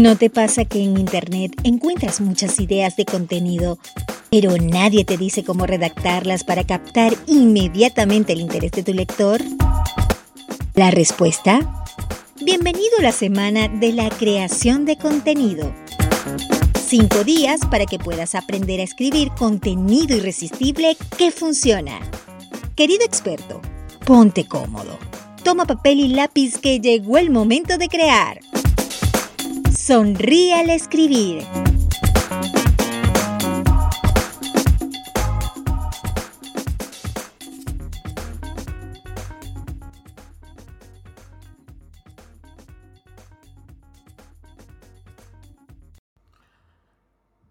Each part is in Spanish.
¿No te pasa que en Internet encuentras muchas ideas de contenido, pero nadie te dice cómo redactarlas para captar inmediatamente el interés de tu lector? ¿La respuesta? Bienvenido a la semana de la creación de contenido. Cinco días para que puedas aprender a escribir contenido irresistible que funciona. Querido experto, ponte cómodo. Toma papel y lápiz que llegó el momento de crear. Sonríe al escribir.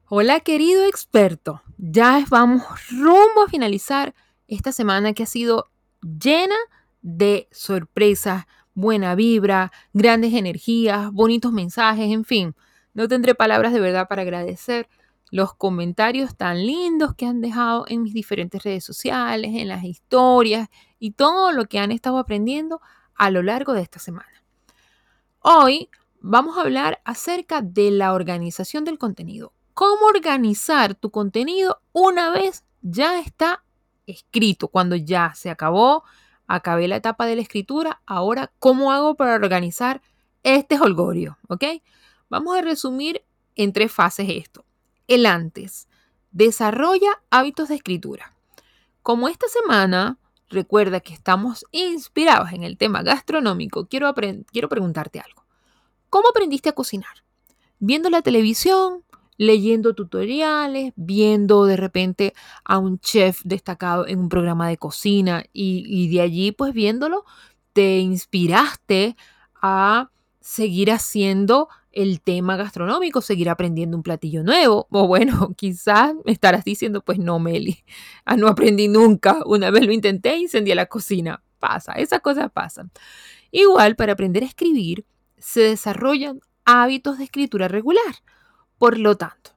Hola querido experto, ya vamos rumbo a finalizar esta semana que ha sido llena de sorpresas, buena vibra, grandes energías, bonitos mensajes, en fin. No tendré palabras de verdad para agradecer los comentarios tan lindos que han dejado en mis diferentes redes sociales, en las historias y todo lo que han estado aprendiendo a lo largo de esta semana. Hoy vamos a hablar acerca de la organización del contenido. Cómo organizar tu contenido una vez ya está escrito, cuando ya se acabó acabé la etapa de la escritura, ahora, ¿cómo hago para organizar este holgorio? ¿Ok? Vamos a resumir en tres fases esto. El antes, desarrolla hábitos de escritura. Como esta semana, recuerda que estamos inspirados en el tema gastronómico, quiero, quiero preguntarte algo. ¿Cómo aprendiste a cocinar? ¿Viendo la televisión? Leyendo tutoriales, viendo de repente a un chef destacado en un programa de cocina y, de allí pues viéndolo, te inspiraste a seguir haciendo el tema gastronómico, seguir aprendiendo un platillo nuevo. O bueno, quizás me estarás diciendo, pues no, Meli, ah, no aprendí nunca. Una vez lo intenté incendié la cocina. Pasa, esas cosas pasan. Igual, para aprender a escribir, se desarrollan hábitos de escritura regular. Por lo tanto,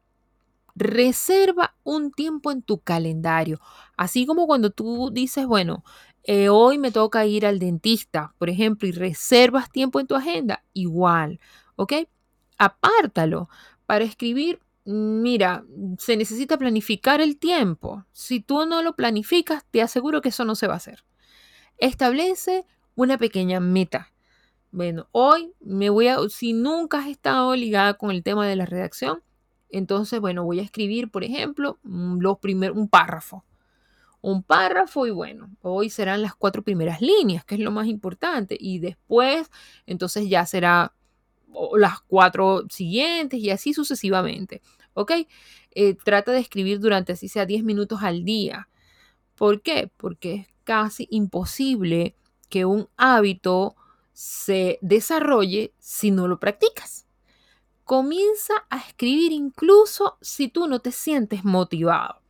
reserva un tiempo en tu calendario, así como cuando tú dices, bueno, eh, hoy me toca ir al dentista, por ejemplo, y reservas tiempo en tu agenda, igual, ¿ok? Apártalo para escribir. Mira, se necesita planificar el tiempo. Si tú no lo planificas, te aseguro que eso no se va a hacer. Establece una pequeña meta. Bueno, hoy me voy a, si nunca has estado ligada con el tema de la redacción, entonces, bueno, voy a escribir, por ejemplo, mm, los un párrafo. Un párrafo y bueno, hoy serán las cuatro primeras líneas, que es lo más importante. Y después, entonces ya será las cuatro siguientes y así sucesivamente. ¿Ok? Eh, trata de escribir durante así sea 10 minutos al día. ¿Por qué? Porque es casi imposible que un hábito se desarrolle si no lo practicas. Comienza a escribir incluso si tú no te sientes motivado.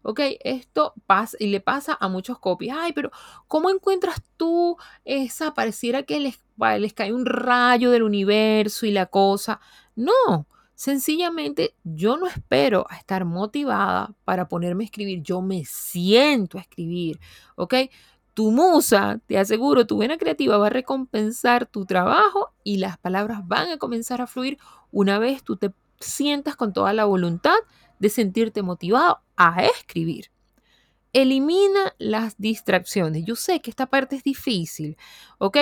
Ok, esto pasa y le pasa a muchos copies. Ay, pero ¿cómo encuentras tú esa? Pareciera que les, les cae un rayo del universo y la cosa. No, sencillamente yo no espero a estar motivada para ponerme a escribir. Yo me siento a escribir. Ok, tu musa, te aseguro, tu vena creativa va a recompensar tu trabajo y las palabras van a comenzar a fluir una vez tú te sientas con toda la voluntad de sentirte motivado a escribir. Elimina las distracciones. Yo sé que esta parte es difícil, ¿ok?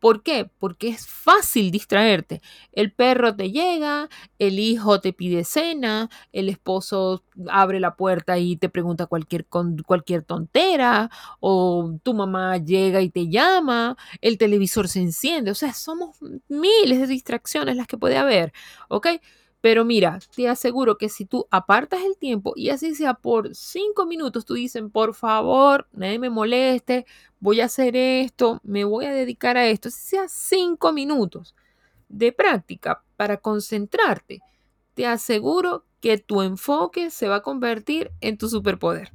¿Por qué? Porque es fácil distraerte. El perro te llega, el hijo te pide cena, el esposo abre la puerta y te pregunta cualquier, cualquier tontera, o tu mamá llega y te llama, el televisor se enciende. O sea, somos miles de distracciones las que puede haber, ¿ok? Pero mira, te aseguro que si tú apartas el tiempo y así sea por cinco minutos, tú dices, por favor, nadie me moleste, voy a hacer esto, me voy a dedicar a esto, si sea cinco minutos de práctica para concentrarte, te aseguro que tu enfoque se va a convertir en tu superpoder.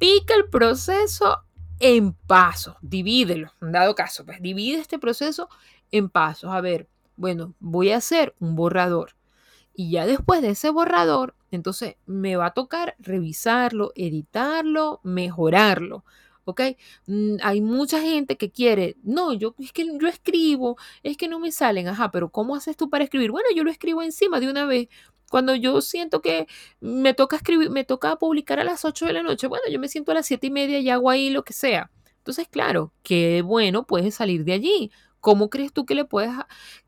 Pica el proceso en pasos, divídelo, dado caso, pues divide este proceso en pasos. A ver, bueno, voy a hacer un borrador y ya después de ese borrador, entonces me va a tocar revisarlo, editarlo, mejorarlo. ¿ok? Mm, hay mucha gente que quiere, no, yo es que yo escribo, es que no me salen, ajá, pero ¿cómo haces tú para escribir? Bueno, yo lo escribo encima de una vez. Cuando yo siento que me toca escribir, me toca publicar a las 8 de la noche, bueno, yo me siento a las 7 y media y hago ahí lo que sea. Entonces, claro, qué bueno puedes salir de allí. ¿Cómo crees tú que le puedes,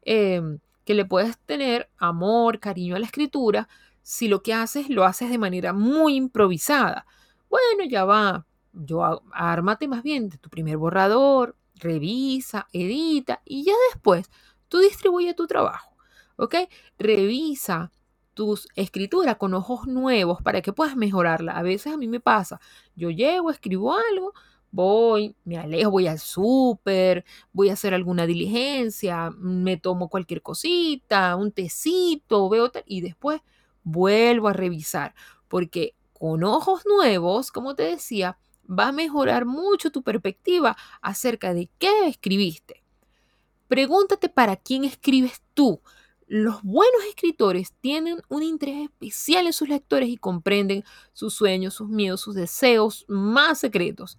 em, que le puedes tener amor, cariño a la escritura si lo que haces lo haces de manera muy improvisada? Bueno, ya va. Yo ármate más bien de tu primer borrador, revisa, edita y ya después tú distribuye tu trabajo. ¿Ok? Revisa tus escrituras con ojos nuevos para que puedas mejorarla. A veces a mí me pasa, yo llego, escribo algo, voy, me alejo, voy al súper, voy a hacer alguna diligencia, me tomo cualquier cosita, un tecito, veo tal, y después vuelvo a revisar, porque con ojos nuevos, como te decía, va a mejorar mucho tu perspectiva acerca de qué escribiste. Pregúntate para quién escribes tú. Los buenos escritores tienen un interés especial en sus lectores y comprenden sus sueños, sus miedos, sus deseos más secretos.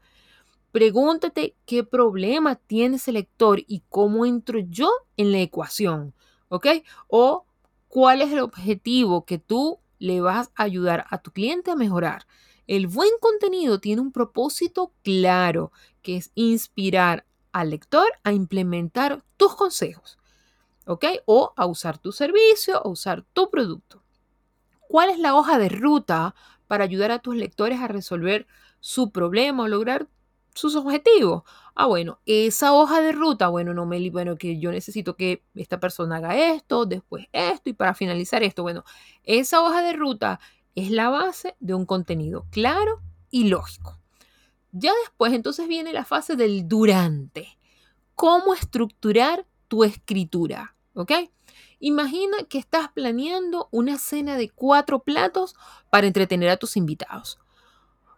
Pregúntate qué problema tiene ese lector y cómo entro yo en la ecuación, ¿ok? O cuál es el objetivo que tú le vas a ayudar a tu cliente a mejorar. El buen contenido tiene un propósito claro, que es inspirar al lector a implementar tus consejos, ¿ok? O a usar tu servicio o usar tu producto. ¿Cuál es la hoja de ruta para ayudar a tus lectores a resolver su problema o lograr sus objetivos. Ah, bueno, esa hoja de ruta, bueno, no me, bueno, que yo necesito que esta persona haga esto, después esto y para finalizar esto, bueno, esa hoja de ruta es la base de un contenido claro y lógico. Ya después entonces viene la fase del durante. ¿Cómo estructurar tu escritura? ¿Ok? Imagina que estás planeando una cena de cuatro platos para entretener a tus invitados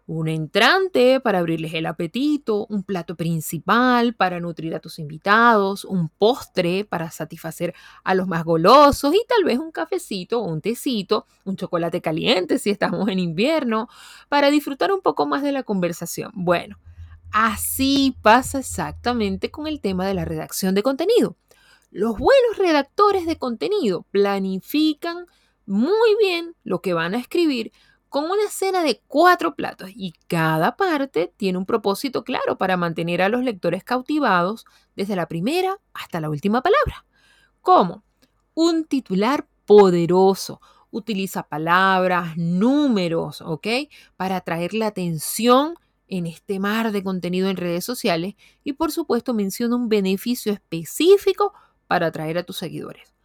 un entrante para abrirles el apetito, un plato principal para nutrir a tus invitados, un postre para satisfacer a los más golosos y tal vez un cafecito un tecito, un chocolate caliente si estamos en invierno, para disfrutar un poco más de la conversación. Bueno, así pasa exactamente con el tema de la redacción de contenido. Los buenos redactores de contenido planifican muy bien lo que van a escribir con una cena de cuatro platos y cada parte tiene un propósito claro para mantener a los lectores cautivados desde la primera hasta la última palabra. ¿Cómo? Un titular poderoso. Utiliza palabras, números, ¿ok? Para atraer la atención en este mar de contenido en redes sociales y por supuesto menciona un beneficio específico para atraer a tus seguidores.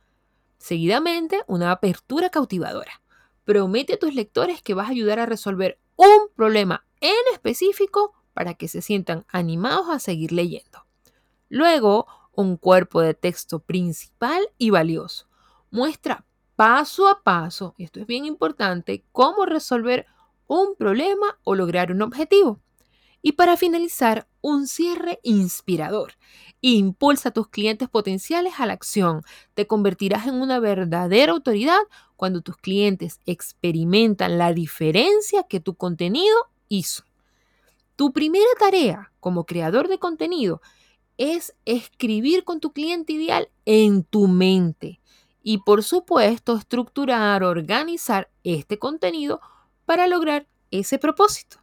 Seguidamente, una apertura cautivadora promete a tus lectores que vas a ayudar a resolver un problema en específico para que se sientan animados a seguir leyendo. Luego, un cuerpo de texto principal y valioso. Muestra paso a paso, esto es bien importante, cómo resolver un problema o lograr un objetivo. Y para finalizar, un cierre inspirador. Impulsa a tus clientes potenciales a la acción. Te convertirás en una verdadera autoridad cuando tus clientes experimentan la diferencia que tu contenido hizo. Tu primera tarea como creador de contenido es escribir con tu cliente ideal en tu mente y por supuesto estructurar, organizar este contenido para lograr ese propósito.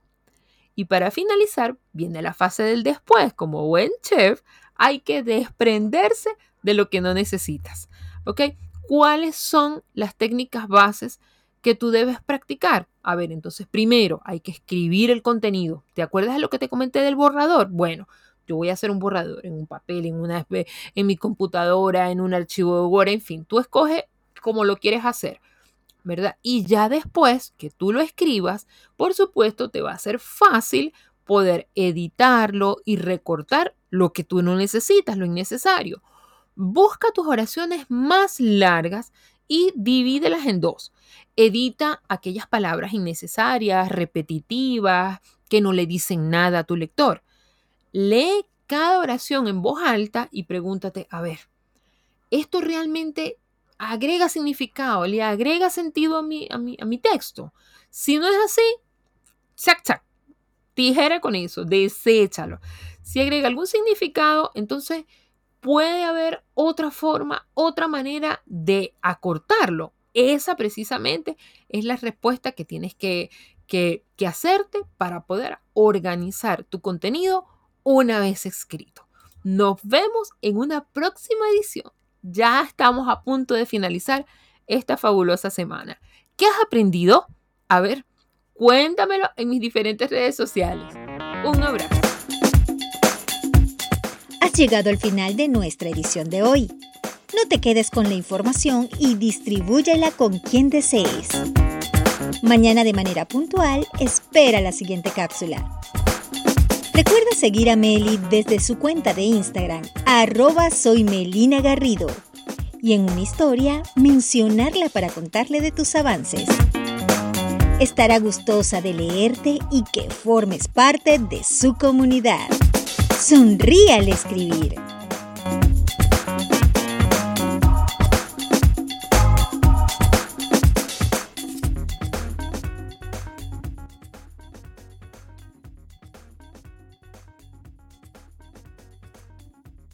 Y para finalizar, viene la fase del después. Como buen chef, hay que desprenderse de lo que no necesitas. ¿Ok? ¿Cuáles son las técnicas bases que tú debes practicar? A ver, entonces primero hay que escribir el contenido. ¿Te acuerdas de lo que te comenté del borrador? Bueno, yo voy a hacer un borrador en un papel, en, una, en mi computadora, en un archivo de Word, en fin, tú escoges como lo quieres hacer. ¿Verdad? Y ya después que tú lo escribas, por supuesto, te va a ser fácil poder editarlo y recortar lo que tú no necesitas, lo innecesario. Busca tus oraciones más largas y divídelas en dos. Edita aquellas palabras innecesarias, repetitivas, que no le dicen nada a tu lector. Lee cada oración en voz alta y pregúntate, a ver, ¿esto realmente agrega significado, le agrega sentido a mi, a mi, a mi texto. Si no es así, chac, chac, tijera con eso, deséchalo. Si agrega algún significado, entonces puede haber otra forma, otra manera de acortarlo. Esa precisamente es la respuesta que tienes que, que, que hacerte para poder organizar tu contenido una vez escrito. Nos vemos en una próxima edición. Ya estamos a punto de finalizar esta fabulosa semana. ¿Qué has aprendido? A ver, cuéntamelo en mis diferentes redes sociales. Un abrazo llegado al final de nuestra edición de hoy. No te quedes con la información y distribúyela con quien desees. Mañana de manera puntual, espera la siguiente cápsula. Recuerda seguir a Meli desde su cuenta de Instagram, arroba soy Melina Garrido. Y en una historia, mencionarla para contarle de tus avances. Estará gustosa de leerte y que formes parte de su comunidad. Sonríe al escribir.